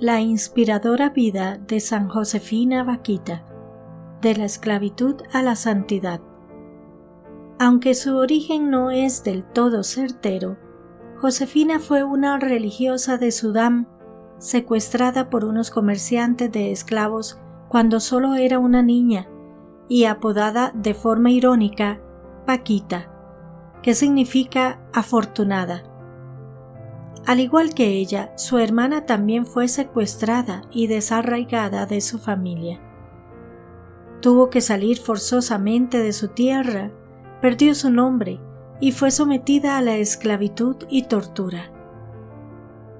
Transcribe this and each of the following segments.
La inspiradora vida de San Josefina Vaquita, de la esclavitud a la santidad. Aunque su origen no es del todo certero, Josefina fue una religiosa de Sudán, secuestrada por unos comerciantes de esclavos cuando solo era una niña y apodada de forma irónica Paquita, que significa afortunada. Al igual que ella, su hermana también fue secuestrada y desarraigada de su familia. Tuvo que salir forzosamente de su tierra, perdió su nombre y fue sometida a la esclavitud y tortura.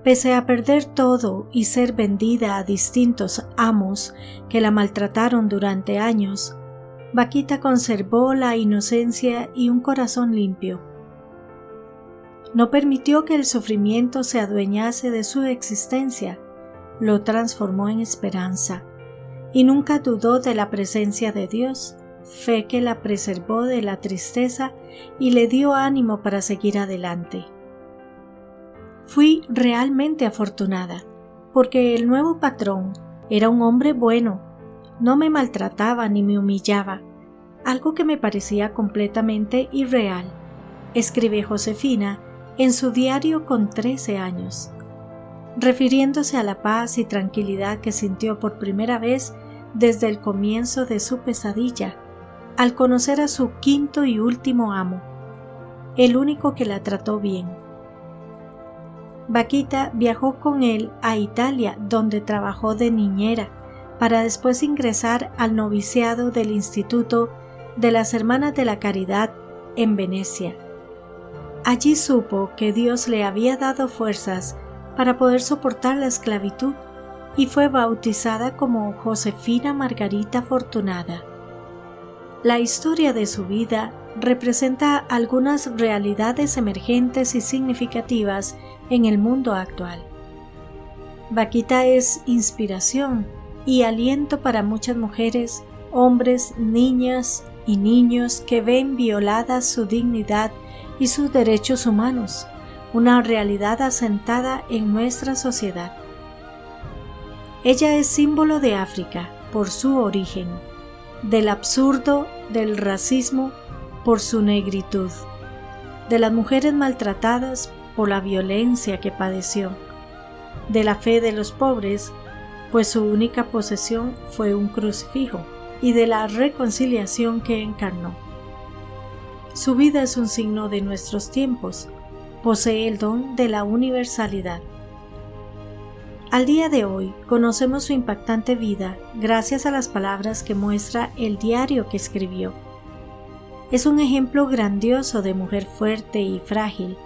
Pese a perder todo y ser vendida a distintos amos que la maltrataron durante años, Vaquita conservó la inocencia y un corazón limpio. No permitió que el sufrimiento se adueñase de su existencia, lo transformó en esperanza, y nunca dudó de la presencia de Dios, fe que la preservó de la tristeza y le dio ánimo para seguir adelante. Fui realmente afortunada, porque el nuevo patrón era un hombre bueno, no me maltrataba ni me humillaba, algo que me parecía completamente irreal, escribe Josefina en su diario con 13 años, refiriéndose a la paz y tranquilidad que sintió por primera vez desde el comienzo de su pesadilla, al conocer a su quinto y último amo, el único que la trató bien Vaquita viajó con él a Italia, donde trabajó de niñera, para después ingresar al noviciado del Instituto de las Hermanas de la Caridad en Venecia. Allí supo que Dios le había dado fuerzas para poder soportar la esclavitud y fue bautizada como Josefina Margarita Fortunada. La historia de su vida representa algunas realidades emergentes y significativas en el mundo actual. Vaquita es inspiración y aliento para muchas mujeres, hombres, niñas y niños que ven violada su dignidad y sus derechos humanos, una realidad asentada en nuestra sociedad. Ella es símbolo de África por su origen, del absurdo del racismo por su negritud, de las mujeres maltratadas por la violencia que padeció, de la fe de los pobres, pues su única posesión fue un crucifijo, y de la reconciliación que encarnó. Su vida es un signo de nuestros tiempos, posee el don de la universalidad. Al día de hoy conocemos su impactante vida gracias a las palabras que muestra el diario que escribió. Es un ejemplo grandioso de mujer fuerte y frágil,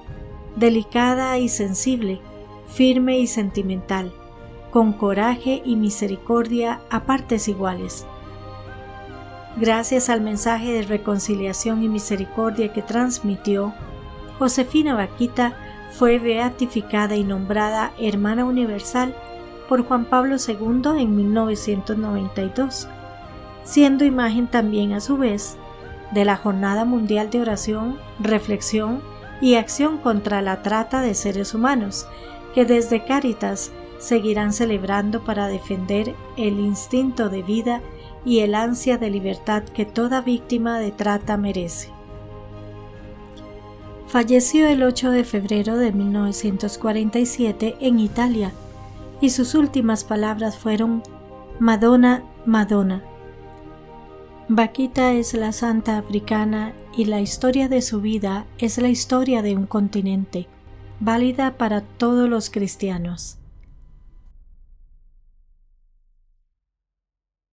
delicada y sensible, firme y sentimental, con coraje y misericordia a partes iguales. Gracias al mensaje de reconciliación y misericordia que transmitió, Josefina Vaquita fue beatificada y nombrada Hermana Universal por Juan Pablo II en 1992, siendo imagen también a su vez de la Jornada Mundial de Oración, Reflexión y acción contra la trata de seres humanos, que desde Cáritas seguirán celebrando para defender el instinto de vida y el ansia de libertad que toda víctima de trata merece. Falleció el 8 de febrero de 1947 en Italia y sus últimas palabras fueron Madonna, Madonna. Vaquita es la santa africana y la historia de su vida es la historia de un continente, válida para todos los cristianos.